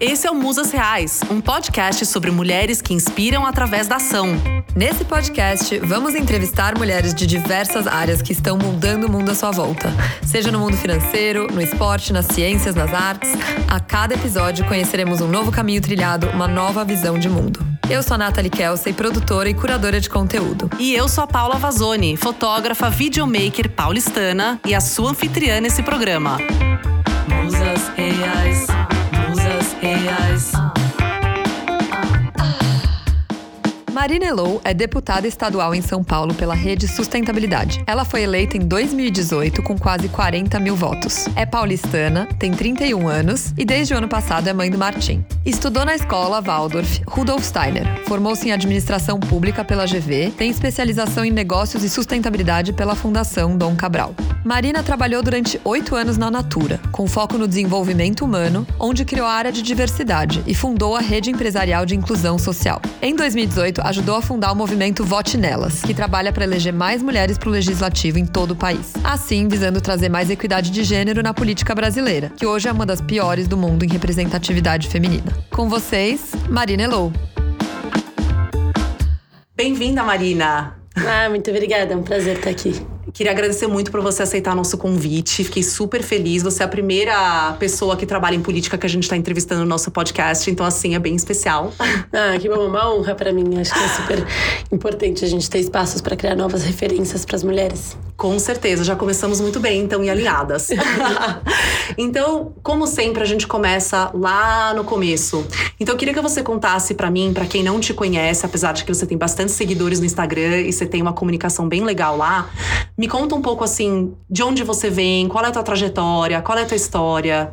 Esse é o Musas Reais, um podcast sobre mulheres que inspiram através da ação. Nesse podcast, vamos entrevistar mulheres de diversas áreas que estão mudando o mundo à sua volta. Seja no mundo financeiro, no esporte, nas ciências, nas artes. A cada episódio conheceremos um novo caminho trilhado, uma nova visão de mundo. Eu sou a Nathalie Kelsey, produtora e curadora de conteúdo. E eu sou a Paula Vazoni, fotógrafa, videomaker paulistana e a sua anfitriã nesse programa. Musas Reais. ears Marina Elou é deputada estadual em São Paulo pela Rede Sustentabilidade. Ela foi eleita em 2018 com quase 40 mil votos. É paulistana, tem 31 anos e desde o ano passado é mãe do Martim. Estudou na escola Waldorf Rudolf Steiner. Formou-se em administração pública pela GV, tem especialização em negócios e sustentabilidade pela Fundação Dom Cabral. Marina trabalhou durante oito anos na Natura, com foco no desenvolvimento humano, onde criou a área de diversidade e fundou a rede empresarial de inclusão social. Em 2018, ajudou a fundar o movimento Vote Nelas, que trabalha para eleger mais mulheres para o legislativo em todo o país. Assim, visando trazer mais equidade de gênero na política brasileira, que hoje é uma das piores do mundo em representatividade feminina. Com vocês, Marina Elou. Bem-vinda, Marina! Ah, muito obrigada, é um prazer estar aqui. Queria agradecer muito por você aceitar nosso convite. Fiquei super feliz. Você é a primeira pessoa que trabalha em política que a gente está entrevistando no nosso podcast. Então, assim, é bem especial. Ah, que bom. Uma honra para mim. Acho que é super importante a gente ter espaços para criar novas referências para as mulheres. Com certeza. Já começamos muito bem, então, e alinhadas. então, como sempre, a gente começa lá no começo. Então, eu queria que você contasse para mim, para quem não te conhece, apesar de que você tem bastante seguidores no Instagram e você tem uma comunicação bem legal lá, me conta um pouco assim, de onde você vem, qual é a tua trajetória, qual é a tua história.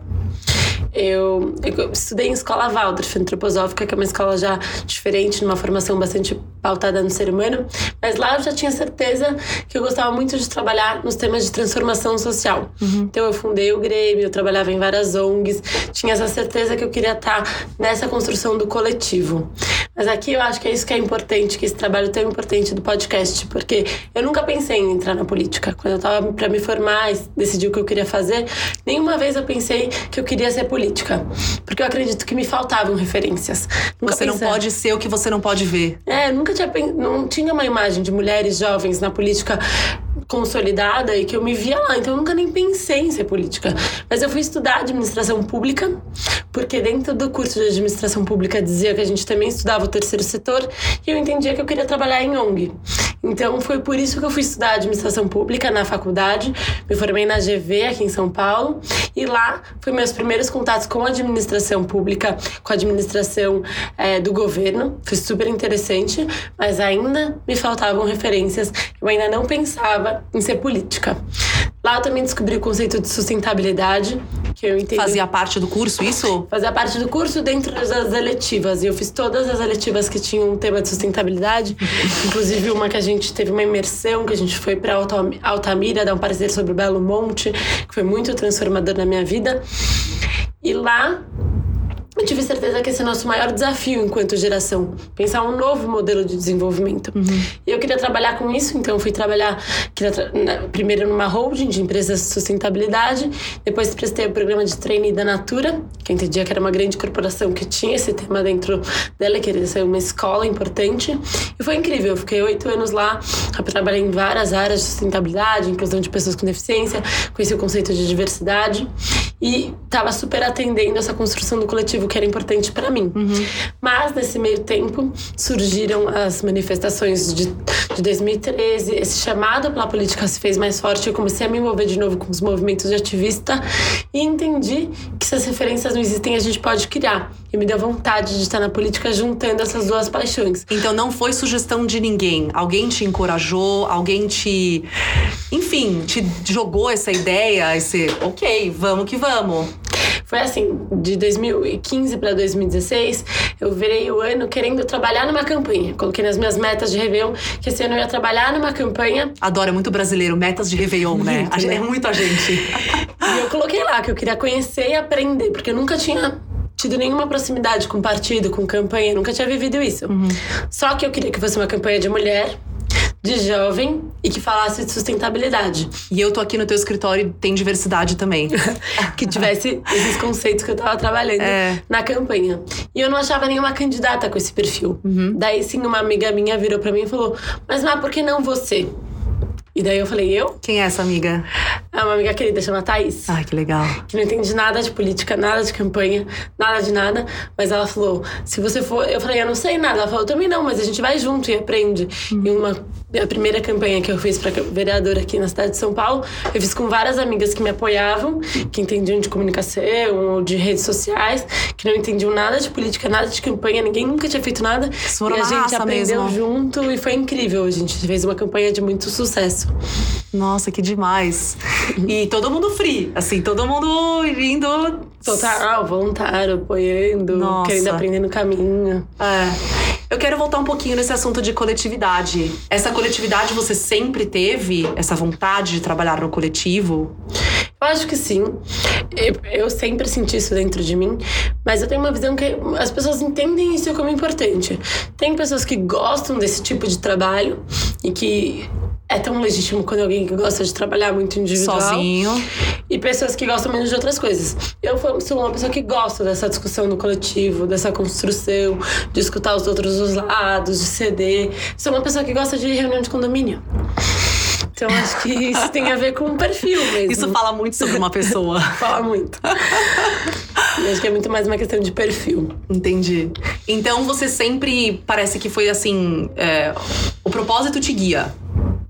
Eu, eu, estudei em escola Waldorf, antroposófica, que é uma escola já diferente, numa formação bastante pautada no ser humano, mas lá eu já tinha certeza que eu gostava muito de trabalhar nos temas de transformação social. Uhum. Então eu fundei o Grêmio, eu trabalhava em várias ONGs, tinha essa certeza que eu queria estar nessa construção do coletivo. Mas aqui eu acho que é isso que é importante, que esse trabalho tão importante do podcast, porque eu nunca pensei em entrar na política. Quando eu estava para me formar, decidi o que eu queria fazer, nenhuma vez eu pensei que eu queria ser política, porque eu acredito que me faltavam referências. Nunca você não pode ser o que você não pode ver. É, nunca tinha não tinha uma imagem de mulheres jovens na política consolidada e que eu me via lá. Então eu nunca nem pensei em ser política. Mas eu fui estudar administração pública, porque dentro do curso de administração pública dizia que a gente também estudava o terceiro setor e eu entendia que eu queria trabalhar em ONG. Então foi por isso que eu fui estudar administração pública na faculdade. Me formei na GV aqui em São Paulo e lá foi meus primeiros contatos com a administração pública, com a administração é, do governo. Foi super interessante, mas ainda me faltavam referências. Eu ainda não pensava em ser política. Lá eu também descobri o conceito de sustentabilidade, que eu entendi. Fazia parte do curso isso? Fazia parte do curso dentro das eletivas. E eu fiz todas as eletivas que tinham um tema de sustentabilidade, inclusive uma que a gente teve uma imersão, que a gente foi para Altamira dar um parecer sobre o Belo Monte, que foi muito transformador na minha vida. E lá eu tive certeza que esse é o nosso maior desafio enquanto geração. Pensar um novo modelo de desenvolvimento. Uhum. E eu queria trabalhar com isso, então fui trabalhar tra primeiro numa holding de empresas de sustentabilidade, depois prestei o programa de trainee da Natura, que eu entendia que era uma grande corporação que tinha esse tema dentro dela, que queria ser uma escola importante. E foi incrível, eu fiquei oito anos lá, trabalhei em várias áreas de sustentabilidade, inclusão de pessoas com deficiência, conheci o conceito de diversidade e estava super atendendo essa construção do coletivo que era importante para mim. Uhum. Mas nesse meio tempo surgiram as manifestações de, de 2013, esse chamado pela política se fez mais forte. Eu comecei a me envolver de novo com os movimentos de ativista e entendi que se as referências não existem, a gente pode criar. E me deu vontade de estar na política juntando essas duas paixões. Então não foi sugestão de ninguém. Alguém te encorajou, alguém te. Enfim, te jogou essa ideia, esse. Ok, vamos que vamos. Foi assim, de 2015 para 2016, eu virei o ano querendo trabalhar numa campanha. Coloquei nas minhas metas de Réveillon que esse ano eu ia trabalhar numa campanha. Adoro, é muito brasileiro, metas de Réveillon, né? Muito, né? É muito a gente. e eu coloquei lá que eu queria conhecer e aprender, porque eu nunca tinha tido nenhuma proximidade com partido, com campanha, nunca tinha vivido isso. Uhum. Só que eu queria que fosse uma campanha de mulher, de jovem e que falasse de sustentabilidade. E eu tô aqui no teu escritório e tem diversidade também. que tivesse esses conceitos que eu tava trabalhando É. na campanha. E eu não achava nenhuma candidata com esse perfil. Uhum. Daí sim, uma amiga minha virou pra mim e falou: Mas Má, por que não você? E daí eu falei, eu? Quem é essa amiga? É uma amiga querida, chama Thaís. Ai, que legal. que não entende nada de política, nada de campanha, nada de nada. Mas ela falou: se você for. Eu falei: eu não sei nada. Ela falou: eu também não, mas a gente vai junto e aprende. E uma. A primeira campanha que eu fiz para vereadora aqui na cidade de São Paulo, eu fiz com várias amigas que me apoiavam, que entendiam de comunicação ou de redes sociais, que não entendiam nada de política, nada de campanha, ninguém nunca tinha feito nada. foram e a gente aprendeu mesmo. junto e foi incrível. A gente fez uma campanha de muito sucesso. Nossa, que demais. E todo mundo free, assim, todo mundo indo. Total, voluntário, apoiando, Nossa. querendo aprender no caminho. É. Eu quero voltar um pouquinho nesse assunto de coletividade. Essa coletividade você sempre teve essa vontade de trabalhar no coletivo? Eu acho que sim. Eu, eu sempre senti isso dentro de mim, mas eu tenho uma visão que as pessoas entendem isso como importante. Tem pessoas que gostam desse tipo de trabalho e que é tão legítimo quando alguém que gosta de trabalhar muito individual. Sozinho. E pessoas que gostam menos de outras coisas. Eu sou uma pessoa que gosta dessa discussão no coletivo, dessa construção, de escutar os outros os lados, de ceder. Sou uma pessoa que gosta de reunião de condomínio. Então acho que isso tem a ver com o perfil mesmo. Isso fala muito sobre uma pessoa. Fala muito. Eu acho que é muito mais uma questão de perfil. Entendi. Então você sempre parece que foi assim. é, o propósito te guia.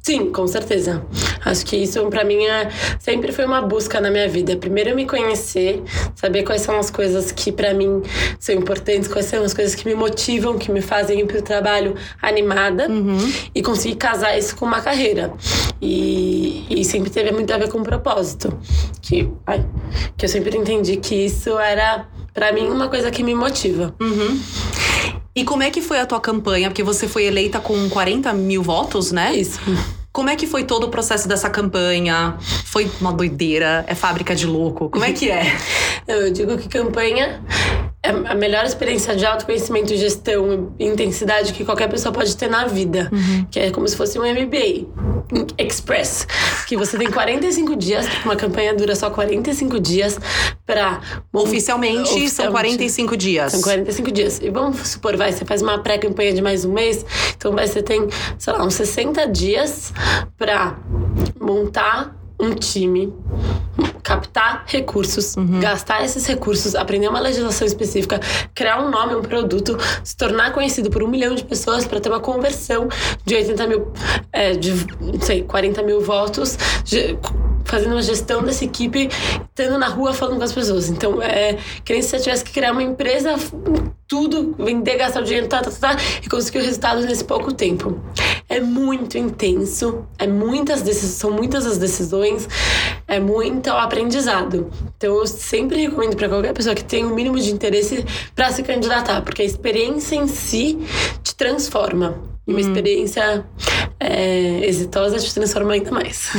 Sim, com certeza. Acho que isso pra mim é, sempre foi uma busca na minha vida. Primeiro eu me conhecer, saber quais são as coisas que pra mim são importantes, quais são as coisas que me motivam, que me fazem ir pro trabalho animada e conseguir casar isso com uma carreira. E, e sempre teve muito a ver com o propósito. Que, ai, que eu sempre entendi que isso era, pra mim, uma coisa que me motiva. E como é que foi a tua campanha? Porque você foi eleita com 40 mil votos, né? Isso. Como é que foi todo o processo dessa campanha? Foi uma doideira? É fábrica de louco? Como é que é? Eu digo que campanha a melhor experiência de autoconhecimento, gestão e intensidade que qualquer pessoa pode ter na vida. Que é como se fosse um MBA Express. Que você tem 45 dias, uma campanha dura só 45 dias pra. Oficialmente, são Oficialmente. 45 dias. São 45 dias. E vamos supor, vai, você faz uma pré-campanha de mais um mês, então vai, você tem, sei lá, uns 60 dias pra montar um time, captar recursos, gastar esses recursos, aprender uma legislação específica, criar um nome, um produto, se tornar conhecido por um milhão de pessoas para ter uma conversão de 80 mil, é, de, não sei, 40 mil votos, ge- fazendo uma gestão dessa equipe, estando na rua falando com as pessoas. Então, é que nem se você tivesse que criar uma empresa, tudo, vender, gastar o dinheiro, tá, tá, tá, tá, e conseguir o resultado nesse pouco tempo. É muito intenso, é muitas decisões, são muitas as decisões, é muito aprendizado. Então, eu sempre recomendo para qualquer pessoa que tenha o mínimo de interesse para se candidatar, porque a experiência em si te transforma. E uma experiência é, exitosa te transforma ainda mais.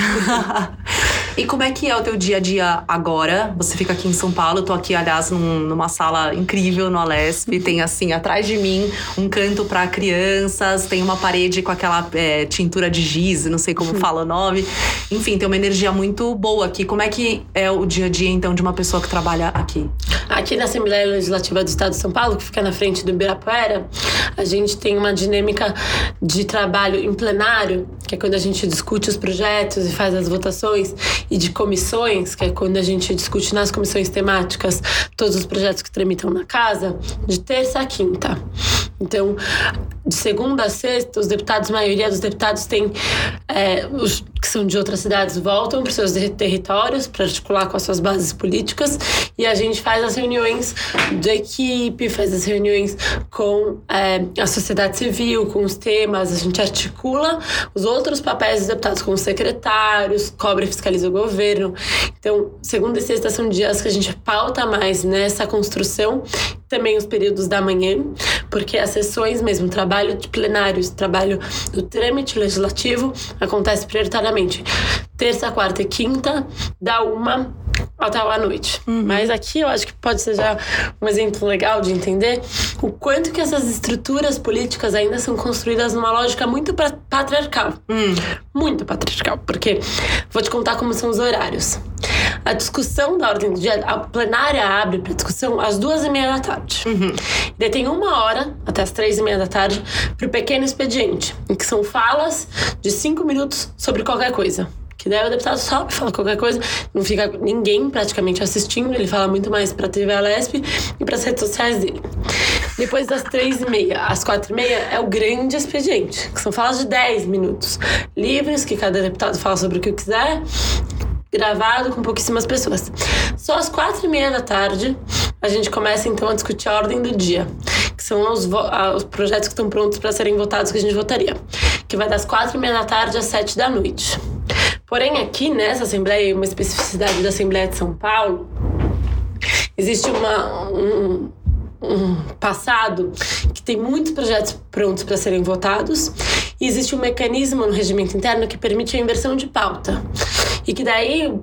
e como é que é o teu dia a dia agora? Você fica aqui em São Paulo, eu tô aqui, aliás, num- numa sala incrível no Alesp. Tem assim, atrás de mim, um canto pra crianças, tem uma parede com aquela é, tintura de giz, não sei como fala o nome. Enfim, tem uma energia muito boa aqui. Como é que é o dia a dia, então, de uma pessoa que trabalha aqui? Aqui na Assembleia Legislativa do Estado de São Paulo, que fica na frente do Ibirapuera, a gente tem uma dinâmica de trabalho em plenário, que é quando a gente discute os projetos e faz as votações, e de comissões, que é quando a gente discute nas comissões temáticas todos os projetos que tramitam na casa, de terça a quinta. Então, de segunda a sexta, os deputados, a maioria dos deputados tem, é, os que são de outras cidades, voltam para os seus territórios para articular com as suas bases políticas e a gente faz as reuniões da equipe, faz as reuniões com é, a sociedade civil, com os temas, a gente articula os outros papéis dos deputados com os secretários, cobra e fiscaliza o governo. Então, segunda e sexta são dias que a gente pauta mais nessa construção, também os períodos da manhã, porque as sessões mesmo, trabalho de plenários, trabalho do trâmite legislativo acontece prioritariamente terça, quarta e quinta, da uma até à noite. Mas aqui eu acho que pode ser já um exemplo legal de entender o quanto que essas estruturas políticas ainda são construídas numa lógica muito patriarcal. Muito patriarcal. Porque vou te contar como são os horários. A discussão da ordem do dia, a plenária abre para discussão às duas e meia da tarde. E daí tem uma hora, até as três e meia da tarde, para o pequeno expediente, em que são falas de cinco minutos sobre qualquer coisa. Que daí o deputado sobe, fala qualquer coisa, não fica ninguém praticamente assistindo, ele fala muito mais pra TV Alesp e pras redes sociais dele. Depois das três e meia às quatro e meia é o grande expediente, que são falas de 10 minutos. Livres, que cada deputado fala sobre o que quiser, gravado com pouquíssimas pessoas. Só às quatro e meia da tarde a gente começa então a discutir a ordem do dia, que são os, ah, os projetos que estão prontos para serem votados que a gente votaria, que vai das quatro e meia da tarde às sete da noite. Porém aqui nessa Assembleia, uma especificidade da Assembleia de São Paulo, existe uma, um, um passado que tem muitos projetos prontos para serem votados e existe um mecanismo no regimento interno que permite a inversão de pauta. E que daí o,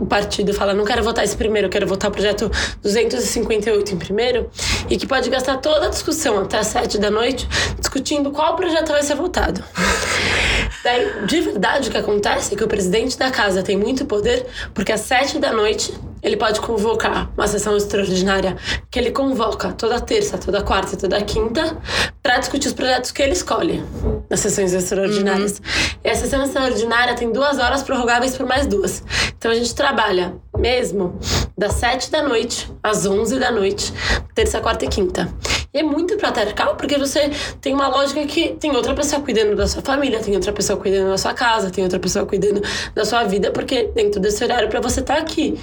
o partido fala, não quero votar esse primeiro, quero votar o projeto 258 em primeiro, e que pode gastar toda a discussão até às sete da noite discutindo qual projeto vai ser votado. Daí, de verdade, o que acontece é que o presidente da casa tem muito poder, porque às sete da noite ele pode convocar uma sessão extraordinária que ele convoca toda terça, toda quarta e toda quinta para discutir os projetos que ele escolhe nas sessões extraordinárias. E a sessão extraordinária tem duas horas prorrogáveis por mais duas. Então a gente trabalha mesmo das sete da noite às onze da noite, terça, quarta e quinta. E é muito patriarcal porque você tem uma lógica que tem outra pessoa cuidando da sua família, tem outra pessoa cuidando da sua casa, tem outra pessoa cuidando da sua vida, porque dentro desse horário para você estar aqui.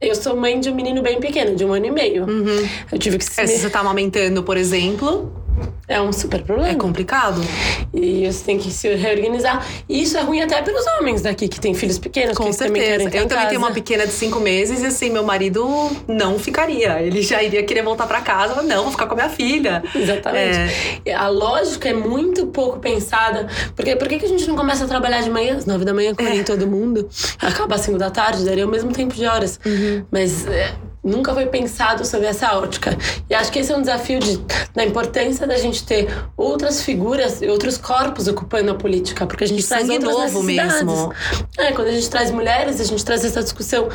Eu sou mãe de um menino bem pequeno, de um ano e meio. Eu tive que se É, se você tá amamentando, por exemplo, é um super problema. é complicado. E você tem que se reorganizar. E isso é ruim até para os homens daqui que têm filhos pequenos, Com certeza. Eu em também tenho uma casa. pequena de cinco meses e assim, meu marido não ficaria. Ele já iria querer voltar pra casa. Não, vou ficar com a minha filha. Exatamente. E A lógica é muito pouco pensada. Porque por que a gente não começa a trabalhar de manhã, às nove da manhã, quando nem todo mundo? Acaba às cinco da tarde, daria o mesmo tempo de horas. Mas é, nunca foi pensado sobre essa ótica. E acho que esse é um desafio de, da importância da gente ter outras figuras e outros corpos ocupando a política. Porque a gente E traz outras novo mesmo. É, quando a gente traz mulheres, a gente traz essa discussão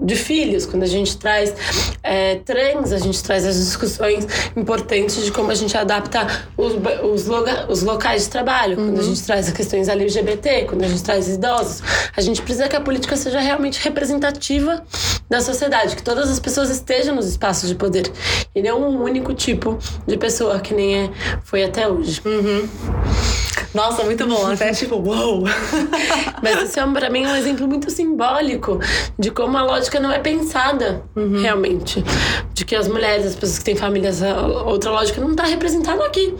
de filhos. Quando a gente traz é, trans, a gente traz as discussões importantes de como a gente adapta os, os, loga- os locais de trabalho. Quando a gente traz as questões LGBT, quando a gente traz idosos. A gente precisa que a política seja realmente representativa da sociedade, que todas as pessoas estejam nos espaços de poder. E não um único tipo de pessoa, que nem é, foi até hoje. Nossa, muito bom. Até tipo, uou! Mas isso é, pra mim, um exemplo muito simbólico de como a lógica não é pensada, realmente. De que as mulheres, as pessoas que têm famílias, outra lógica não tá representada aqui.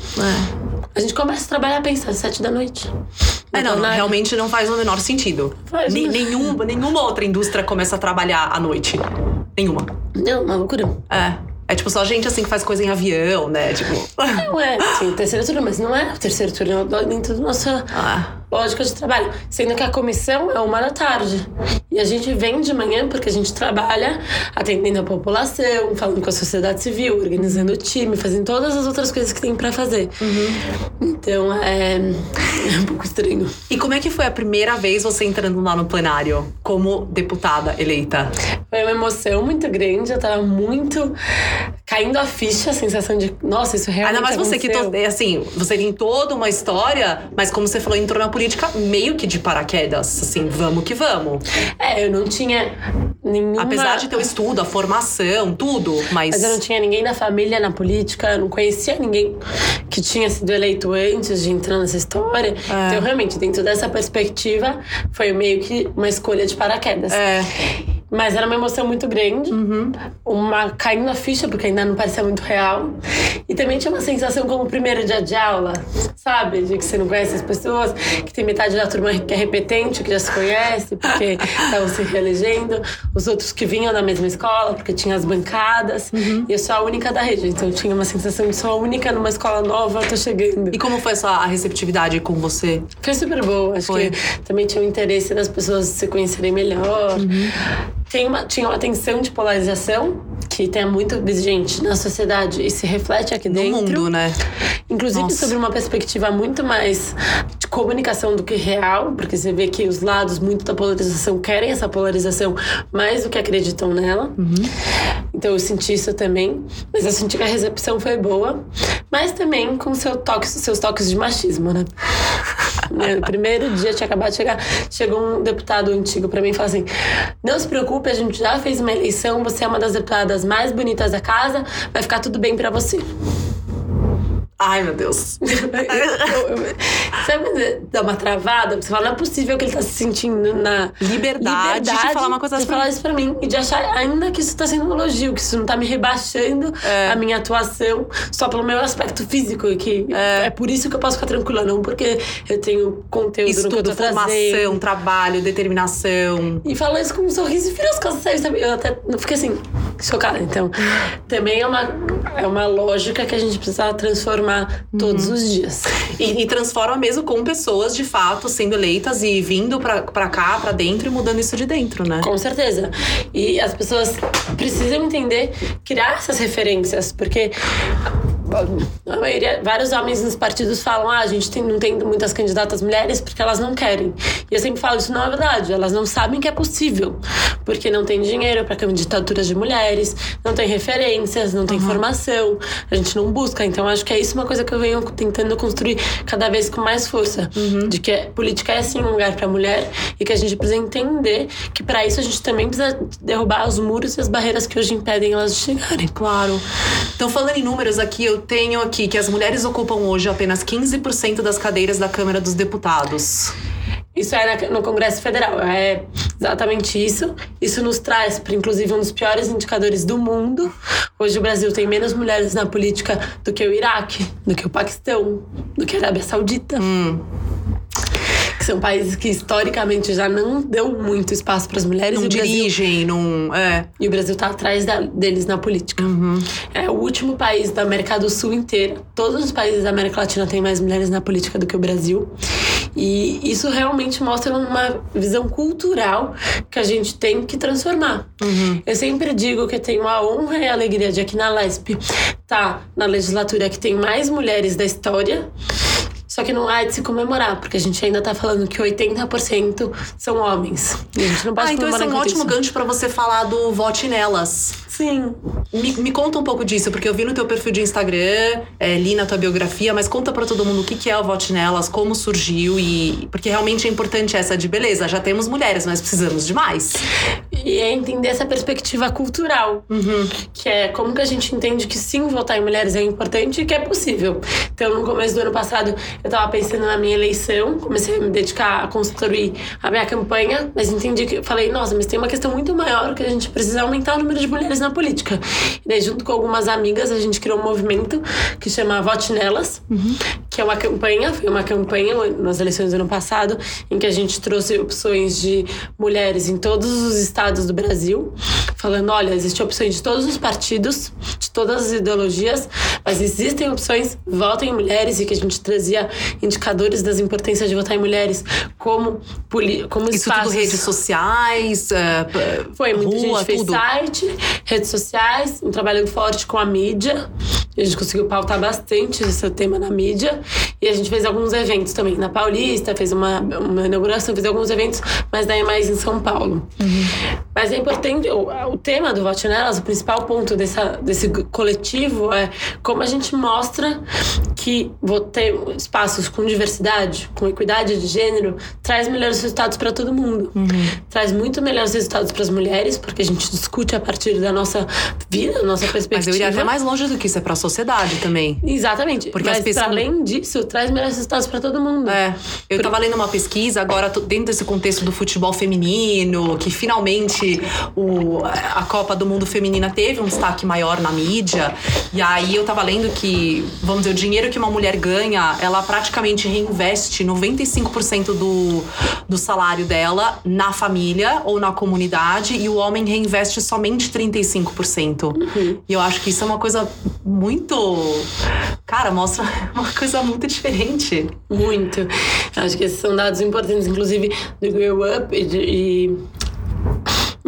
A gente começa a trabalhar pensar às sete da noite. É, não, Então, né? realmente não faz o menor sentido. Faz, nenhum, nenhuma outra indústria começa a trabalhar à noite. Nenhuma. Não, uma loucura. É. É tipo só gente assim que faz coisa em avião, né? Tipo. Não é, sim, terceiro turno, mas não é o terceiro turno dentro da nossa Ah. Lógica de trabalho. Sendo que a comissão é uma da tarde. E a gente vem de manhã porque a gente trabalha atendendo a população, falando com a sociedade civil, organizando o time, fazendo todas as outras coisas que tem pra fazer. Então é, é um pouco estranho. E como é que foi a primeira vez você entrando lá no plenário como deputada eleita? Foi uma emoção muito grande, eu tava muito caindo a ficha, a sensação de, nossa, isso realmente Ainda mais você que aconteceu. é assim, você tem toda uma história, mas como você falou, entrou na política meio que de paraquedas, assim, vamos que vamos. É, eu não tinha nenhuma... Apesar de ter o estudo, a formação, tudo, mas, Mas eu não tinha ninguém da família na política, eu não conhecia ninguém que tinha sido eleito antes de entrar nessa história. Então, realmente, dentro dessa perspectiva, foi meio que uma escolha de paraquedas. é, Mas era uma emoção muito grande, uma caindo a ficha, porque ainda não parecia muito real. E também tinha uma sensação como o primeiro dia de aula, sabe? De que você não conhece as pessoas, que tem metade da turma que é repetente, que já se conhece, porque estavam se reelegendo, os outros que vinham da mesma escola, porque tinha as bancadas, e eu sou a única da rede. Então eu tinha uma sensação de sou a única numa escola nova, tô chegando. E como foi a sua a receptividade com você? Foi super boa. Acho Foi. que também tinha o interesse das pessoas se conhecerem melhor. Tem uma, tinha uma tensão de polarização que tem muito gente na sociedade e se reflete aqui No dentro. mundo, né? Inclusive Nossa. sobre uma perspectiva muito mais de comunicação do que real, porque você vê que os lados muito da polarização querem essa polarização mais do que acreditam nela. Então eu senti isso também, mas eu senti que a recepção foi boa, mas também com seu toque, seus toques de machismo, né? Né, No primeiro dia tinha acabado de chegar, chegou um deputado antigo pra mim e falou assim: Não se preocupe, a gente já fez uma eleição, você é uma das deputadas mais bonitas da casa, vai ficar tudo bem pra você. Ai, meu Deus. Eu- eu- Sabe dá uma travada? Você fala, não é possível que ele tá se sentindo na Liberdade de falar uma coisa assim falar isso pra mim. E de achar ainda que isso tá sendo um elogio, que isso não tá me rebaixando a minha atuação só pelo meu aspecto físico. Que é. por isso que eu posso ficar tranquila, não porque eu tenho conteúdo no que eu Estudo, tô formação, trabalho, determinação. E fala isso com um sorriso e vira as costas, sabe? Eu até fiquei assim, chocada. Então, também é uma, é uma lógica que a gente precisa transformar todos Uhum. os dias. E, e transforma mesmo com pessoas de fato sendo eleitas e vindo pra cá, pra dentro e mudando isso de dentro, né? Com certeza. E as pessoas precisam entender, criar essas referências, porque a maioria, vários homens nos partidos falam: ah, a gente tem- não tem muitas candidatas mulheres porque elas não querem. E eu sempre falo: isso não é verdade. Elas não sabem que é possível, porque não tem dinheiro para candidaturas de mulheres, não tem referências, não tem formação, a gente não busca. Então, acho que é isso uma coisa que eu venho tentando construir cada vez com mais força: de que a política é sim um lugar para mulher e que a gente precisa entender que para isso a gente também precisa derrubar os muros e as barreiras que hoje impedem elas de chegarem. Claro. Então, falando em números aqui, eu tenho aqui que as mulheres ocupam hoje apenas 15% das cadeiras da Câmara dos Deputados. Isso é no Congresso Federal, é exatamente isso. Isso nos traz para, inclusive, um dos piores indicadores do mundo. Hoje o Brasil tem menos mulheres na política do que o Iraque, do que o Paquistão, do que a Arábia Saudita. Que são países que historicamente já não deu muito espaço para as mulheres. Não o Brasil dirigem, não. É. E o Brasil tá atrás da- deles na política. É o último país da América do Sul inteira. Todos os países da América Latina têm mais mulheres na política do que o Brasil. E isso realmente mostra uma visão cultural que a gente tem que transformar. Eu sempre digo que eu tenho a honra e a alegria de aqui na LESP tá na legislatura que tem mais mulheres da história. Só que não há de se comemorar, porque a gente ainda tá falando que 80% são homens. E a gente não pode Ah, então esse é um ótimo gancho pra você falar do Vote Nelas. Sim. Me, me conta um pouco disso, porque eu vi no teu perfil de Instagram, é, li na tua biografia, mas conta pra todo mundo o que, que é o Vote Nelas, como surgiu e. Porque realmente é importante essa de beleza, já temos mulheres, mas precisamos de mais. E é entender essa perspectiva cultural, que é como que a gente entende que sim, votar em mulheres é importante e que é possível. Então, no começo do ano passado, eu tava pensando na minha eleição, comecei a me dedicar a construir a minha campanha, mas entendi que falei, nossa, mas tem uma questão muito maior que a gente precisa aumentar o número de mulheres na política. E daí, junto com algumas amigas, a gente criou um movimento que chama Vote Nelas, que é uma campanha, foi uma campanha nas eleições do ano passado, em que a gente trouxe opções de mulheres em todos os estados do Brasil, falando, olha, existem opções de todos os partidos, de todas as ideologias, mas existem opções, votem em mulheres, e que a gente trazia indicadores das importâncias de votar em mulheres como, como Isso espaços. tudo redes sociais, p- Foi, muita rua, gente fez tudo. site, redes sociais, um trabalho forte com a mídia. A gente conseguiu pautar bastante esse tema na mídia. E a gente fez alguns eventos também. Na Paulista, fez uma, uma inauguração, fez alguns eventos, mas daí mais em São Paulo. Mas é importante, o, o tema do Vote Nelas, o principal ponto dessa, desse coletivo é como a gente mostra que ter espaços com diversidade, com equidade de gênero, traz melhores resultados para todo mundo. Traz muito melhores resultados para as mulheres, porque a gente discute a partir da nossa vida, da nossa perspectiva. Mas eu iria até mais longe do que isso, é pra sociedade também. Exatamente. Porque Mas as pessoas- além disso, traz melhores resultados para todo mundo. É, eu tava lendo uma pesquisa agora dentro desse contexto do futebol feminino, que finalmente o, a Copa do Mundo Feminina teve um destaque maior na mídia. E aí eu tava lendo que, vamos dizer, o dinheiro que uma mulher ganha, ela praticamente reinveste 95% do, do salário dela na família ou na comunidade, e o homem reinveste somente 35%. E eu acho que isso é uma coisa muito. Cara, mostra uma coisa muito diferente. Muito. Acho que esses são dados importantes, inclusive do Grow Up e, de- e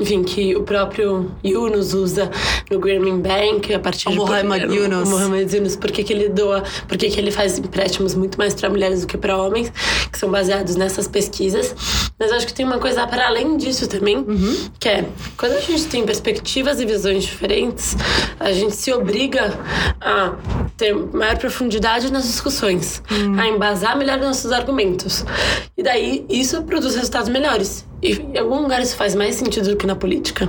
enfim, que o próprio Yunus usa no Grameen Bank a partir O de Muhammad o Yunus. Muhammad Yunus, por que ele doa, por que ele faz empréstimos muito mais para mulheres do que para homens, que são baseados nessas pesquisas. Mas acho que tem uma coisa para além disso também, Uhum. que é quando a gente tem perspectivas e visões diferentes, a gente se obriga a ter maior profundidade nas discussões, Hum. a embasar melhor nossos argumentos. E daí isso produz resultados melhores. E em algum lugar isso faz mais sentido do que na política.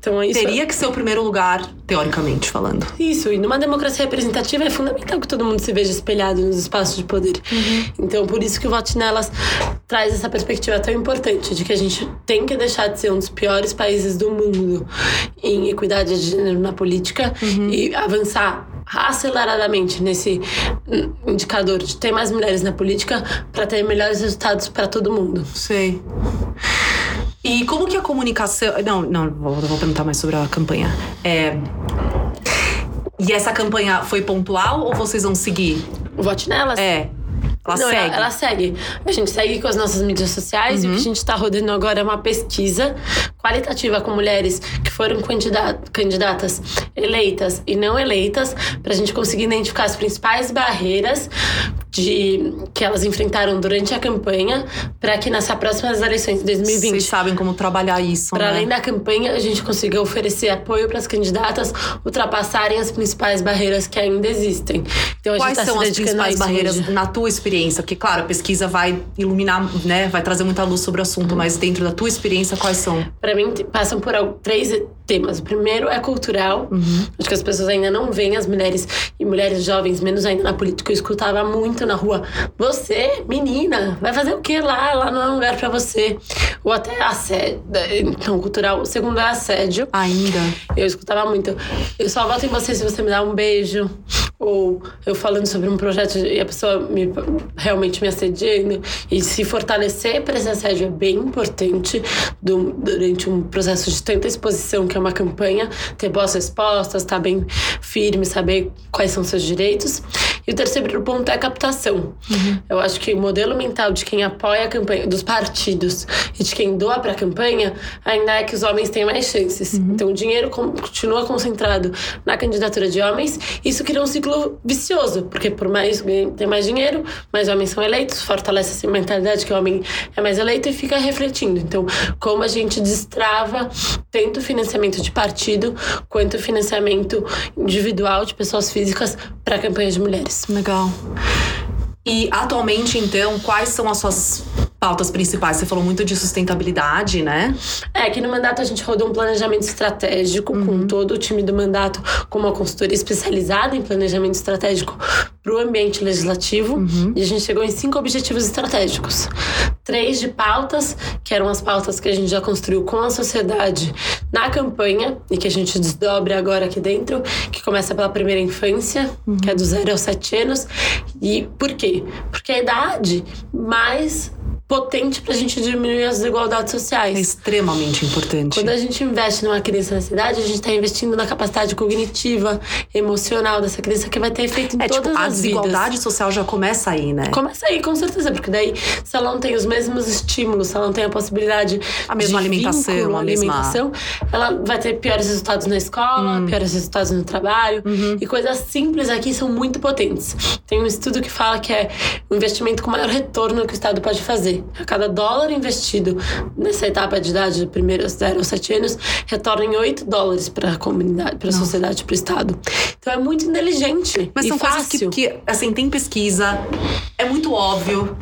Então isso Teria que ser o primeiro lugar, teoricamente falando. isso, e numa democracia representativa é fundamental que todo mundo se veja espelhado nos espaços de poder. Então, por isso que o Vote Nelas traz essa perspectiva tão importante de que a gente tem que deixar de ser um dos piores países do mundo em equidade de gênero na política e avançar aceleradamente nesse indicador de ter mais mulheres na política para ter melhores resultados para todo mundo. Sei. E como que a comunicação. Não, não, vou, vou perguntar mais sobre a campanha. É. E essa campanha foi pontual ou vocês vão seguir? Vote Nelas É. Ela Não, segue. Ela, ela segue. A gente segue com as nossas mídias sociais e o que a gente está rodando agora é uma pesquisa qualitativa com mulheres que foram candida- candidatas eleitas e não eleitas, para a gente conseguir identificar as principais barreiras de, que elas enfrentaram durante a campanha, para que nessas próximas eleições de 2020 Vocês sabem como trabalhar isso, para né? além da campanha, a gente consiga oferecer apoio para as candidatas ultrapassarem as principais barreiras que ainda existem. Então, Quais tá são as principais barreiras hoje. na tua experiência? Porque, claro, a pesquisa vai iluminar, né? Vai trazer muita luz sobre o assunto, mas dentro da tua experiência, quais são? Pra mim, passam por três temas. O primeiro é cultural. Acho que as pessoas ainda não veem as mulheres e mulheres jovens, menos ainda na política. Eu escutava muito na rua: Você, menina, vai fazer o que lá? Lá não é um lugar pra você. Ou até assédio. Então, cultural. O segundo é assédio. Ainda. Eu escutava muito. Eu só voto em você se você me dá um beijo. Ou eu falando sobre um projeto e a pessoa me, realmente me assediando. E se fortalecer para esse assédio é bem importante do- durante um processo de tanta exposição que é uma campanha. Ter boas respostas, estar bem firme, saber quais são seus direitos. E o terceiro ponto é a captação. Eu acho que o modelo mental de quem apoia a campanha, dos partidos e de quem doa para a campanha, ainda é que os homens têm mais chances. Então o dinheiro continua concentrado na candidatura de homens. Isso cria um ciclo vicioso, porque por mais tem mais dinheiro, mais homens são eleitos, fortalece essa mentalidade que o homem é mais eleito e fica refletindo. Então, como a gente destrava tanto o financiamento de partido quanto o financiamento individual de pessoas físicas para campanhas de mulheres. Legal. E atualmente, então, quais são as suas pautas principais? Você falou muito de sustentabilidade, né? É, que no mandato a gente rodou um planejamento estratégico com todo o time do mandato, com uma consultoria especializada em planejamento estratégico para o ambiente legislativo. E a gente chegou em cinco objetivos estratégicos. Três de pautas, que eram as pautas que a gente já construiu com a sociedade na campanha e que a gente desdobra agora aqui dentro, que começa pela primeira infância, que é do zero aos sete anos. E por quê? Porque a idade mais potente para a gente diminuir as desigualdades É sociais. extremamente importante. Quando a gente investe numa criança nessa idade, a gente está investindo na capacidade cognitiva, emocional dessa criança que vai ter efeito em É todas tipo, a as desigualdade vidas. social já começa aí, né? Começa aí, com certeza, porque daí, se ela não tem os mesmos estímulos, se ela não tem a possibilidade A mesma de alimentação, vínculo, a mesma- alimentação, ela vai ter piores resultados na escola, piores resultados no trabalho. E coisas simples aqui são muito potentes. Tem um estudo que fala que é o investimento com maior retorno que o Estado pode fazer. A cada dólar investido nessa etapa de idade, do primeiro aos 0 aos 7 anos, retorna em 8 dólares para a comunidade, para a sociedade, para o Estado. Então é muito inteligente. Mas e são fácil. coisas que, que, assim, tem pesquisa, é muito óbvio.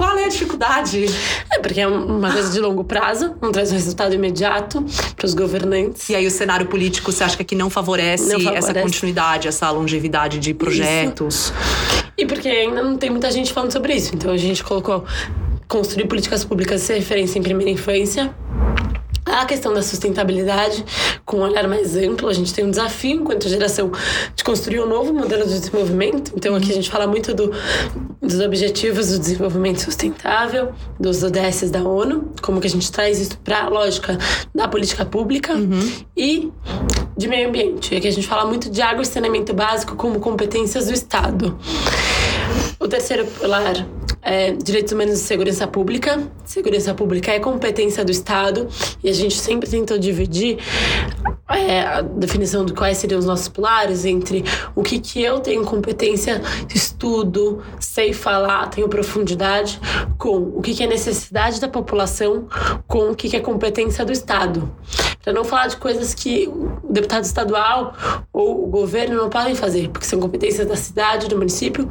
Qual é a dificuldade? É, porque é uma coisa de longo prazo, não traz um resultado imediato para os governantes. E aí o cenário político, você acha que aqui não favorece, Não essa favorece. continuidade, essa longevidade de projetos? E porque ainda não tem muita gente falando sobre isso. Então a gente colocou construir políticas públicas ser referência em primeira infância. A questão da sustentabilidade, com um olhar mais amplo, a gente tem um desafio enquanto geração de construir um novo modelo de desenvolvimento. Então, aqui a gente fala muito do, dos objetivos do desenvolvimento sustentável, dos ODS da ONU, como que a gente traz isso para a lógica da política pública e de meio ambiente. Aqui a gente fala muito de água e saneamento básico como competências do Estado. O terceiro pilar é, direitos humanos e segurança pública. Segurança pública é competência do Estado e a gente sempre tentou dividir é, a definição de quais seriam os nossos pilares entre o que, que eu tenho competência, estudo, sei falar, tenho profundidade, com o que, que é necessidade da população, com o que, que é competência do Estado. Para não falar de coisas que o deputado estadual ou o governo não podem fazer, porque são competências da cidade, do município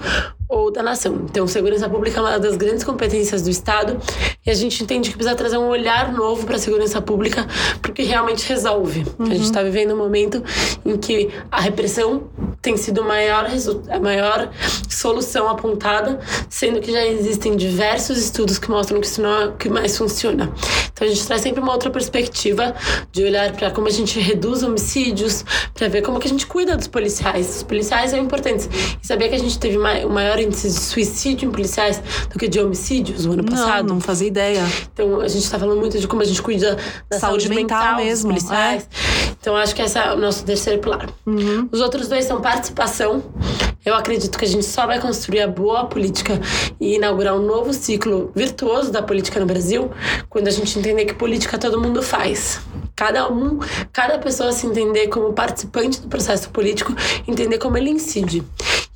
ou da nação. Então, segurança pública é uma das grandes competências do Estado e a gente entende que precisa trazer um olhar novo para a segurança pública, porque realmente resolve. Uhum. A gente está vivendo um momento em que a repressão tem sido maior, a maior solução apontada, sendo que já existem diversos estudos que mostram que isso não é o que mais funciona. Então, a gente traz sempre uma outra perspectiva de olhar para como a gente reduz homicídios, para ver como que a gente cuida dos policiais. Os policiais são importantes. E saber que a gente teve o maior maior índice de suicídio em policiais do que de homicídios no ano passado. Não, não fazia ideia. Então a gente está falando muito de como a gente cuida da saúde, saúde mental, mental mesmo. dos policiais. É. Então acho que esse é o nosso terceiro pilar. Uhum. Os outros dois são participação. Eu acredito que a gente só vai construir a boa política e inaugurar um novo ciclo virtuoso da política no Brasil quando a gente entender que política todo mundo faz. Cada um, cada pessoa se entender como participante do processo político, entender como ele incide.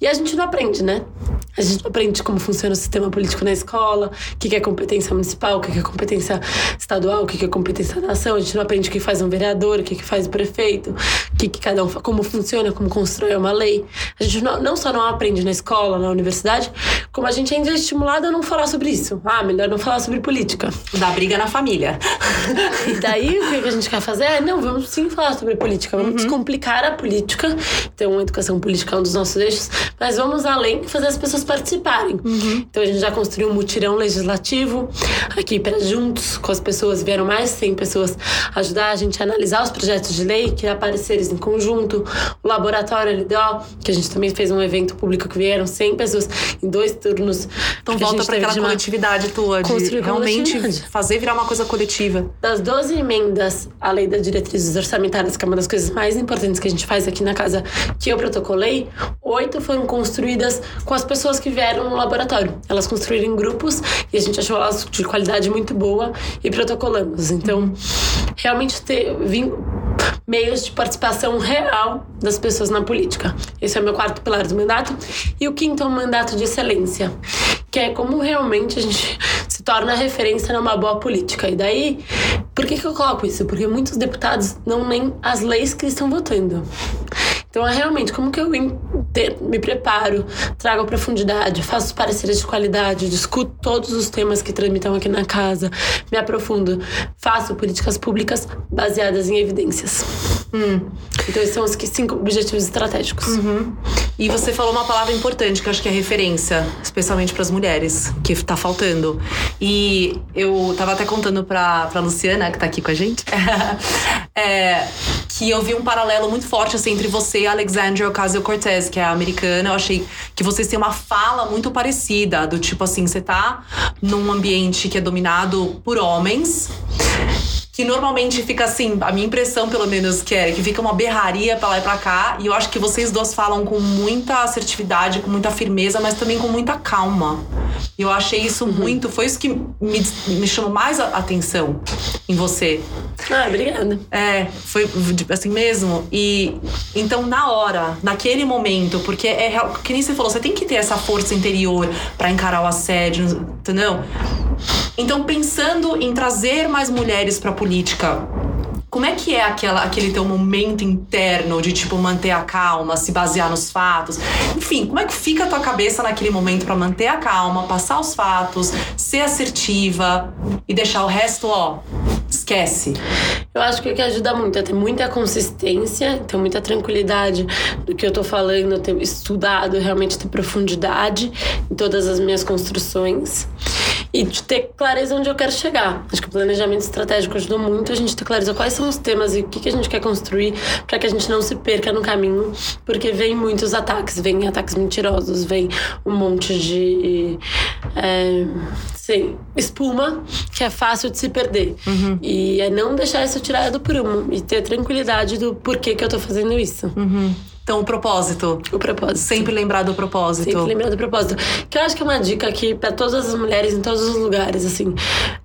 E a gente não aprende, né? A gente não aprende como funciona o sistema político na escola, o que é competência municipal, o que é competência estadual, o que é competência da nação. A gente não aprende o que faz um vereador, o que faz o prefeito, o que cada um como funciona, como constrói uma lei. A gente não, não só não aprende na escola, na universidade, como a gente ainda é estimulado a não falar sobre isso. Ah, melhor não falar sobre política. Dá briga na família. e daí o que a gente quer fazer é, não, vamos sim falar sobre política, vamos uhum. descomplicar a política. Então, a educação política é um dos nossos eixos, mas vamos além fazer as pessoas participarem. Uhum. Então a gente já construiu um mutirão legislativo aqui para juntos com as pessoas, vieram mais de 100 pessoas ajudar a gente a analisar os projetos de lei, criar pareceres em conjunto, o laboratório LDO, que a gente também fez um evento público que vieram 100 pessoas em dois turnos. Então volta para aquela coletividade tua, de realmente fazer virar uma coisa coletiva. Das 12 emendas à lei das diretrizes orçamentárias, que é uma das coisas mais importantes que a gente faz aqui na casa, que eu protocolei, oito foram construídas com as pessoas que vieram no laboratório. Elas construíram grupos e a gente achou elas de qualidade muito boa e protocolamos. Então, realmente ter vim, meios de participação real das pessoas na política. Esse é o meu quarto pilar do mandato. E o quinto é o mandato de excelência, que é como realmente a gente se torna referência numa boa política. E daí, por que, que eu coloco isso? Porque muitos deputados não nem as leis que estão votando. Então, é realmente como que eu me preparo, trago profundidade, faço pareceres de qualidade, discuto todos os temas que tramitam aqui na casa, me aprofundo, faço políticas públicas baseadas em evidências. Hum. Então, esses são os cinco objetivos estratégicos. Uhum. E você falou uma palavra importante que eu acho que é referência, especialmente para as mulheres, que está faltando. E eu tava até contando para pra Luciana, que está aqui com a gente, é, que eu vi um paralelo muito forte assim, entre você e a Alexandria Ocasio-Cortez, que é americana. Eu achei que vocês têm uma fala muito parecida, do tipo assim, você tá num ambiente que é dominado por homens que normalmente fica assim, a minha impressão pelo menos que é que fica uma berraria para lá e para cá, e eu acho que vocês duas falam com muita assertividade, com muita firmeza, mas também com muita calma. E eu achei isso uhum. muito, foi isso que me, me chamou mais a atenção em você. Ah, obrigada. É, foi assim mesmo. E então na hora, naquele momento, porque é que nem você falou, você tem que ter essa força interior para encarar o assédio, entendeu? Então pensando em trazer mais mulheres para política, como é que é aquela, aquele teu momento interno de, tipo, manter a calma, se basear nos fatos? Enfim, como é que fica a tua cabeça naquele momento para manter a calma, passar os fatos, ser assertiva e deixar o resto, ó, esquece? Eu acho que o que ajuda muito é ter muita consistência, ter muita tranquilidade do que eu tô falando, ter estudado, realmente ter profundidade em todas as minhas construções e de ter clareza onde eu quero chegar. Acho que o planejamento estratégico ajudou muito a gente ter clareza quais são os temas e o que, que a gente quer construir para que a gente não se perca no caminho, porque vem muitos ataques, vem ataques mentirosos, vem um monte de. É, sei, espuma que é fácil de se perder. Uhum. E é não deixar isso tirar do prumo e ter tranquilidade do porquê que eu tô fazendo isso. Uhum. Então, o propósito. O propósito. Sempre lembrar do propósito. Sempre lembrar do propósito. Que eu acho que é uma dica aqui para todas as mulheres em todos os lugares, assim.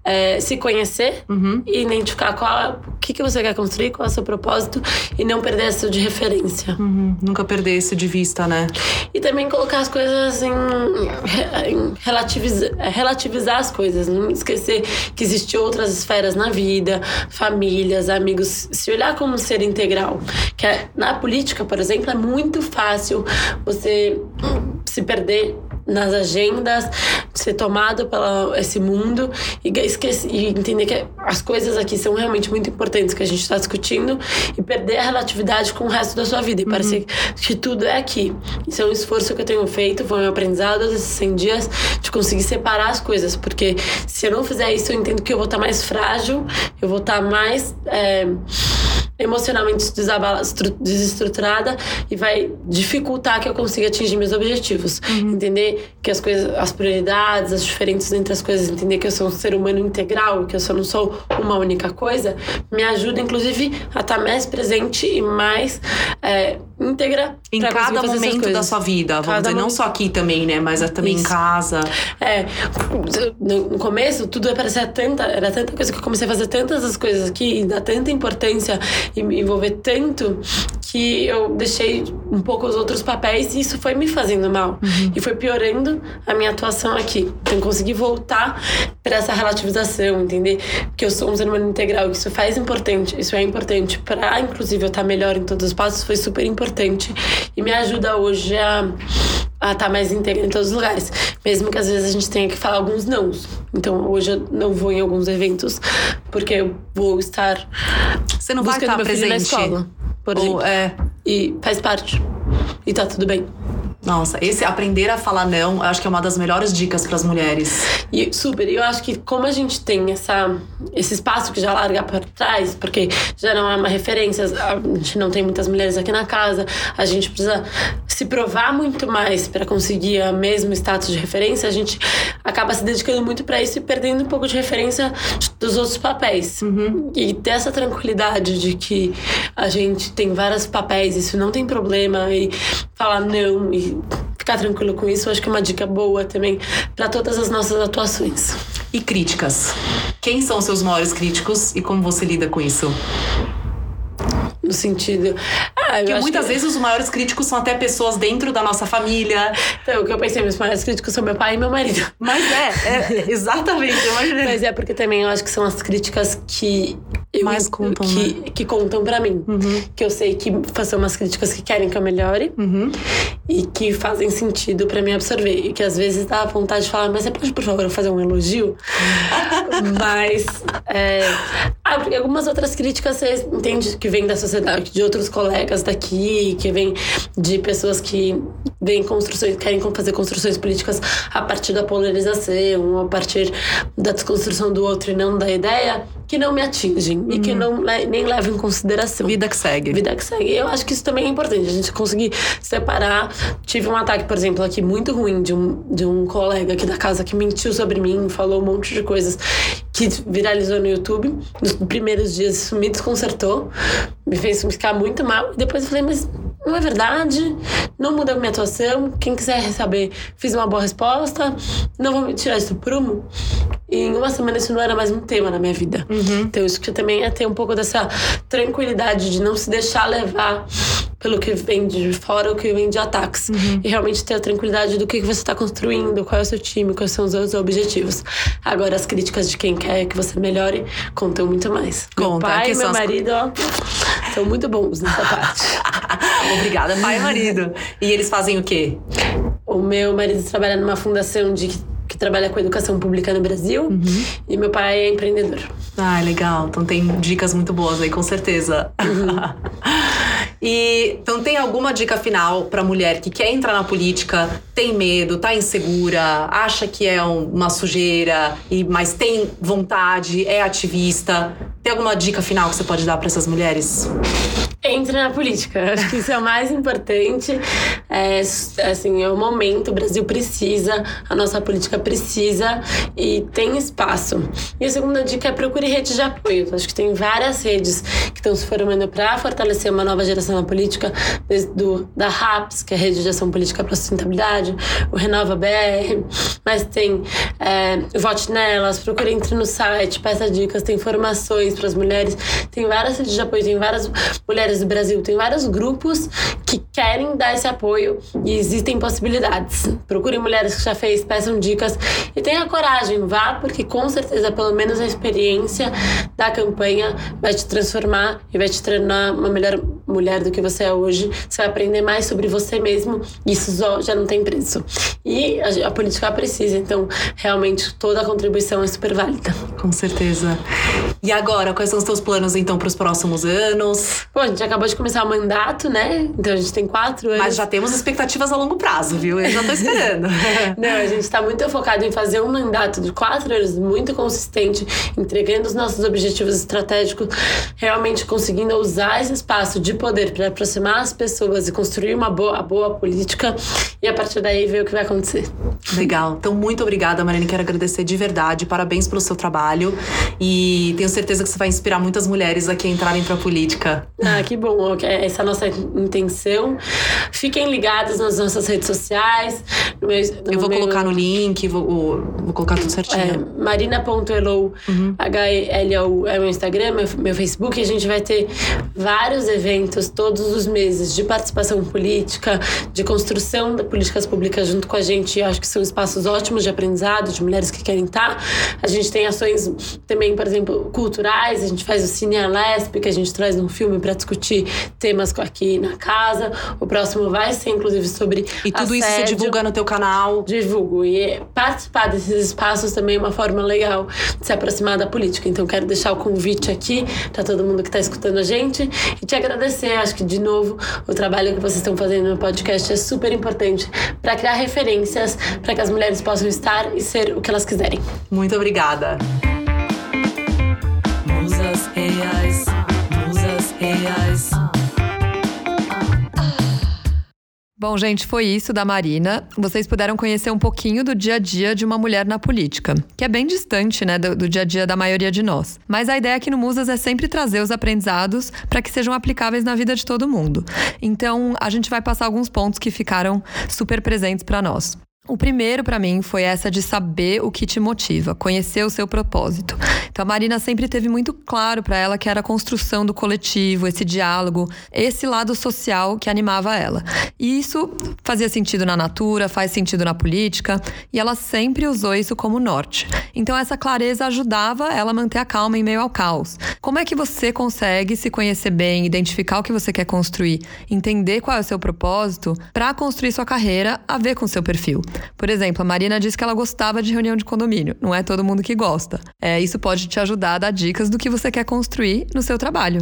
É, se conhecer Uhum. e identificar qual, o que, que você quer construir, qual é o seu propósito e não perder essa de referência. Uhum. Nunca perder isso de vista, né? E também colocar as coisas em, em relativizar, relativizar as coisas, não esquecer que existem outras esferas na vida, famílias, amigos, se olhar como um ser integral. Que é, na política, por exemplo, é muito fácil você se perder nas agendas, ser tomado pelo esse mundo e esquecer e entender que as coisas aqui são realmente muito importantes que a gente está discutindo e perder a relatividade com o resto da sua vida e parecer que tudo é aqui. Isso é um esforço que eu tenho feito, foi um aprendizado desses 100 dias de conseguir separar as coisas, porque se eu não fizer isso, eu entendo que eu vou estar mais frágil, eu vou estar mais é, emocionalmente desestruturada e vai dificultar que eu consiga atingir meus objetivos. Entender que as coisas, as prioridades, as diferenças entre as coisas, entender que eu sou um ser humano integral, que eu só não sou uma única coisa, me ajuda, inclusive, a estar mais presente e mais é, íntegra Em cada momento da sua vida, vamos Cada dizer, não momento. só aqui também, né? Mas também em Isso. casa. É, no no começo tudo parecia tanta, era tanta coisa que eu comecei a fazer tantas as coisas aqui e dar tanta importância e me envolver tanto que eu deixei um pouco os outros papéis e isso foi me fazendo mal e foi piorando a minha atuação aqui. Então consegui voltar para essa relativização, entender que eu sou um ser humano integral, que isso faz importante, isso é importante para inclusive eu estar melhor em todos os passos, foi super importante e me ajuda hoje a a estar mais íntegra em todos os lugares. Mesmo que às vezes a gente tenha que falar alguns não. Então hoje eu não vou em alguns eventos porque eu vou estar Você não vai buscando estar filho na presente. escola, por Ou, exemplo. é, E faz parte. E tá tudo bem. Nossa, esse aprender a falar não, eu acho que é uma das melhores dicas para as mulheres. E super, e eu acho que como a gente tem essa, esse espaço que já larga para trás, porque já não é uma referência, a gente não tem muitas mulheres aqui na casa, a gente precisa se provar muito mais para conseguir o mesmo status de referência, a gente acaba se dedicando muito para isso e perdendo um pouco de referência dos outros papéis. E ter essa tranquilidade de que a gente tem vários papéis, isso não tem problema, e falar não, e ficar tranquilo com isso, eu acho que é uma dica boa também para todas as nossas atuações. E críticas. Quem são seus maiores críticos e como você lida com isso? No sentido. Ah, Porque muitas que- vezes os maiores críticos são até pessoas dentro da nossa família. Então, o que eu pensei, meus maiores críticos são meu pai e meu marido. Mas é, é exatamente, eu imaginei. Mas é porque também eu acho que são as críticas que. Eu, Mais contam, né? que, que contam pra mim. Que eu sei que são umas críticas que querem que eu melhore Uhum. E que fazem sentido pra mim absorver. E que às vezes dá vontade de falar, mas você pode, por favor, fazer um elogio? mas. É... Ah, porque algumas outras críticas você entende que vêm da sociedade, de outros colegas daqui, que vêm de pessoas que vêm construções, querem fazer construções políticas a partir da polarização, a partir da desconstrução do outro e não da ideia, que não me atingem e que não le- nem levam em consideração. Vida que segue. Vida que segue. Eu acho que isso também é importante, a gente conseguir separar. Tive um ataque, por exemplo, aqui muito ruim de um, de um colega aqui da casa que mentiu sobre mim, falou um monte de coisas que viralizou no YouTube. Nos primeiros dias isso me desconcertou, me fez ficar muito mal. Depois eu falei, mas não é verdade, não muda a minha atuação. Quem quiser saber, fiz uma boa resposta, não vou me tirar isso do prumo. E em uma semana isso não era mais um tema na minha vida. Então isso que também é ter um pouco dessa tranquilidade de não se deixar levar pelo que vem de fora ou que vem de ataques. E realmente ter a tranquilidade do que você está construindo, qual é o seu time, quais são os seus objetivos. Agora, as críticas de quem quer que você melhore contam muito mais. meu Conta, pai que e meu são as- marido, ó, são muito bons nessa parte. Obrigada, pai e marido. E eles fazem o quê? O meu marido trabalha numa fundação de que trabalha com educação pública no Brasil e meu pai é empreendedor. Ah, legal. Então tem dicas muito boas aí, com certeza. e então tem alguma dica final pra mulher que quer entrar na política, tem medo, tá insegura, acha que é um- uma sujeira, e mas tem vontade, é ativista. Tem alguma dica final que você pode dar pra essas mulheres? Entre na política. Acho que isso é o mais importante. É, assim, é o momento, o Brasil precisa, a nossa política precisa e tem espaço. E a segunda dica é procure redes de apoio. Acho que tem várias redes que estão se formando para fortalecer uma nova geração na política, desde do, da RAPS, que é a Rede de Ação Política para Sustentabilidade, o Renova BR, mas tem é, Vote Nelas, procure entre no site, peça dicas, tem formações para as mulheres, tem várias redes de apoio, tem várias mulheres do Brasil, tem vários grupos que querem dar esse apoio e existem possibilidades. Procurem mulheres que já fez, peçam dicas e tenha coragem, vá, porque com certeza, pelo menos a experiência da campanha vai te transformar e vai te tornar uma melhor mulher do que você é hoje. Você vai aprender mais sobre você mesmo isso já não tem preço. E a, a política precisa, então realmente toda a contribuição é super válida. Com certeza. E agora, quais são os teus planos então para os próximos anos? Bom, a gente acabou de começar o mandato, né? Então a gente tem quatro anos. Mas já temos expectativas a longo prazo, viu? Eu já tô esperando. Não, a gente está muito focado em fazer um mandato de quatro anos muito consistente, entregando os nossos objetivos estratégicos, realmente conseguindo usar esse espaço de poder para aproximar as pessoas e construir uma boa, boa política e a partir daí ver o que vai acontecer. Legal. Então, muito obrigada, Marina. Quero agradecer de verdade. Parabéns pelo seu trabalho e tenho certeza que você vai inspirar muitas mulheres aqui a entrarem para a política. Ah, que bom. Essa é a nossa intenção. Fiquem ligados nas nossas redes sociais. No meu, no Eu vou meu... colocar no link, vou, vou colocar tudo certinho. É, marina.elou, uhum. H-E-L-O, é meu Instagram, meu, meu Facebook. A gente vai ter vários eventos todos os meses de participação política, de construção de políticas públicas junto com a gente. acho que são espaços ótimos de aprendizado, de mulheres que querem estar. A gente tem ações também, por exemplo, culturais. A gente faz o Cine Lesp, que a gente traz um filme para discutir temas aqui na casa. O próximo vai ser, inclusive, sobre. E tudo assédio. isso você divulga no teu canal? Divulgo. E participar desses espaços também é uma forma legal de se aproximar da política. Então, quero deixar o convite aqui para todo mundo que está escutando a gente e te agradecer. Acho que, de novo, o trabalho que vocês estão fazendo no podcast é super importante para criar referências para que as mulheres possam estar e ser o que elas quiserem. Muito obrigada. Musas reais, musas reais. Bom, gente, foi isso da Marina. Vocês puderam conhecer um pouquinho do dia a dia de uma mulher na política, que é bem distante, né, do, do dia a dia da maioria de nós. Mas a ideia aqui no Musas é sempre trazer os aprendizados para que sejam aplicáveis na vida de todo mundo. Então, a gente vai passar alguns pontos que ficaram super presentes para nós. O primeiro para mim foi essa de saber o que te motiva, conhecer o seu propósito. Então a Marina sempre teve muito claro para ela que era a construção do coletivo, esse diálogo, esse lado social que animava ela. E isso fazia sentido na natura, faz sentido na política, e ela sempre usou isso como norte. Então essa clareza ajudava ela a manter a calma em meio ao caos. Como é que você consegue se conhecer bem, identificar o que você quer construir, entender qual é o seu propósito para construir sua carreira a ver com seu perfil? Por exemplo, a Marina disse que ela gostava de reunião de condomínio. Não é todo mundo que gosta. É, isso pode te ajudar a dar dicas do que você quer construir no seu trabalho.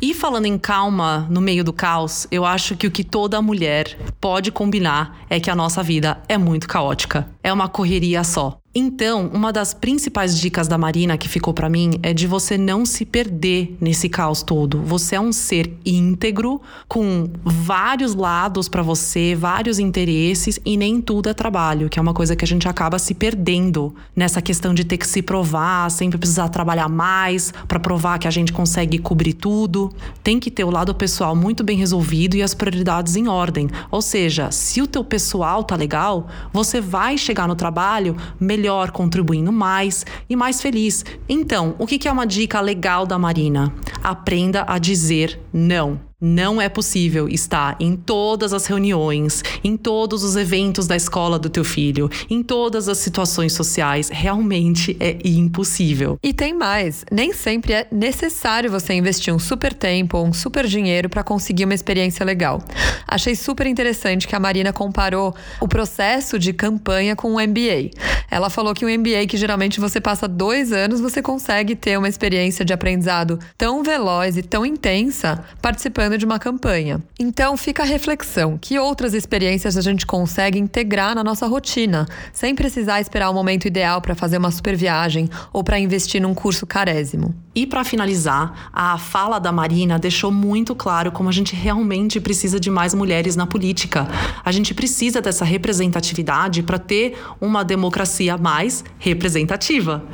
E falando em calma no meio do caos, eu acho que o que toda mulher pode combinar é que a nossa vida é muito caótica. É uma correria só. Então, uma das principais dicas da Marina que ficou para mim é de você não se perder nesse caos todo. Você é um ser íntegro com vários lados para você, vários interesses e nem tudo é trabalho, que é uma coisa que a gente acaba se perdendo nessa questão de ter que se provar, sempre precisar trabalhar mais para provar que a gente consegue cobrir tudo. Tem que ter o lado pessoal muito bem resolvido e as prioridades em ordem. Ou seja, se o teu pessoal tá legal, você vai chegar no trabalho melhor melhor, contribuindo mais e mais feliz. Então, o que é uma dica legal da Marina? Aprenda a dizer não. Não é possível estar em todas as reuniões, em todos os eventos da escola do teu filho, em todas as situações sociais. Realmente é impossível. E tem mais: nem sempre é necessário você investir um super tempo ou um super dinheiro para conseguir uma experiência legal. Achei super interessante que a Marina comparou o processo de campanha com o MBA. Ela falou que um MBA que geralmente você passa dois anos, você consegue ter uma experiência de aprendizado tão veloz e tão intensa participando de uma campanha. Então fica a reflexão: que outras experiências a gente consegue integrar na nossa rotina, sem precisar esperar o momento ideal para fazer uma super viagem ou para investir num curso carésimo? E para finalizar, a fala da Marina deixou muito claro como a gente realmente precisa de mais mulheres na política. A gente precisa dessa representatividade para ter uma democracia mais representativa.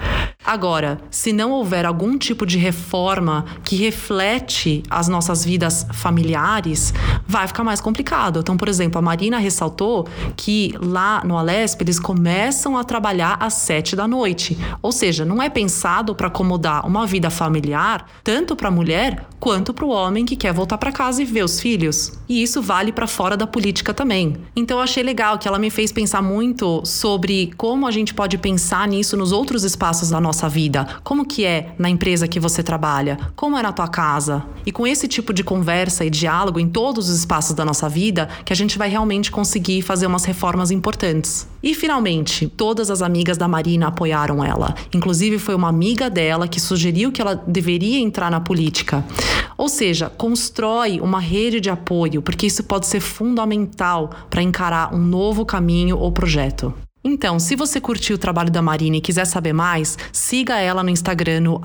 Agora, se não houver algum tipo de reforma que reflete as nossas vidas familiares, vai ficar mais complicado. Então, por exemplo, a Marina ressaltou que lá no Alesp eles começam a trabalhar às sete da noite. Ou seja, não é pensado para acomodar uma vida familiar tanto para a mulher quanto para o homem que quer voltar para casa e ver os filhos. E isso vale para fora da política também. Então, eu achei legal que ela me fez pensar muito sobre como a gente pode pensar nisso nos outros espaços da nossa vida. Como que é na empresa que você trabalha? Como é na tua casa? E com esse tipo de conversa e diálogo em todos os espaços da nossa vida, que a gente vai realmente conseguir fazer umas reformas importantes. E finalmente, todas as amigas da Marina apoiaram ela. Inclusive foi uma amiga dela que sugeriu que ela deveria entrar na política. Ou seja, constrói uma rede de apoio, porque isso pode ser fundamental para encarar um novo caminho ou projeto. Então, se você curtiu o trabalho da Marina e quiser saber mais, siga ela no Instagram no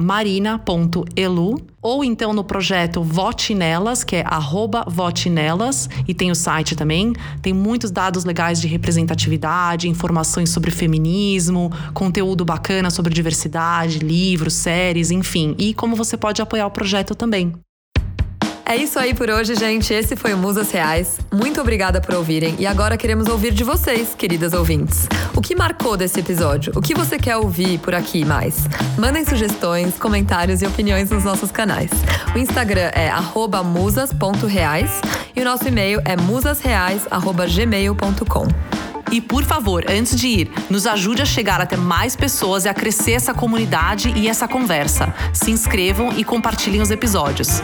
marina.elu ou então no projeto Vote Nelas, que é arroba Vote Nelas, e tem o site também. Tem muitos dados legais de representatividade, informações sobre feminismo, conteúdo bacana sobre diversidade, livros, séries, enfim. E como você pode apoiar o projeto também. É isso aí por hoje, gente. Esse foi o Musas Reais. Muito obrigada por ouvirem e agora queremos ouvir de vocês, queridas ouvintes. O que marcou desse episódio? O que você quer ouvir por aqui mais? Mandem sugestões, comentários e opiniões nos nossos canais. O Instagram é musas.reais e o nosso e-mail é musasreais@gmail.com. E por favor, antes de ir, nos ajude a chegar até mais pessoas e a crescer essa comunidade e essa conversa. Se inscrevam e compartilhem os episódios.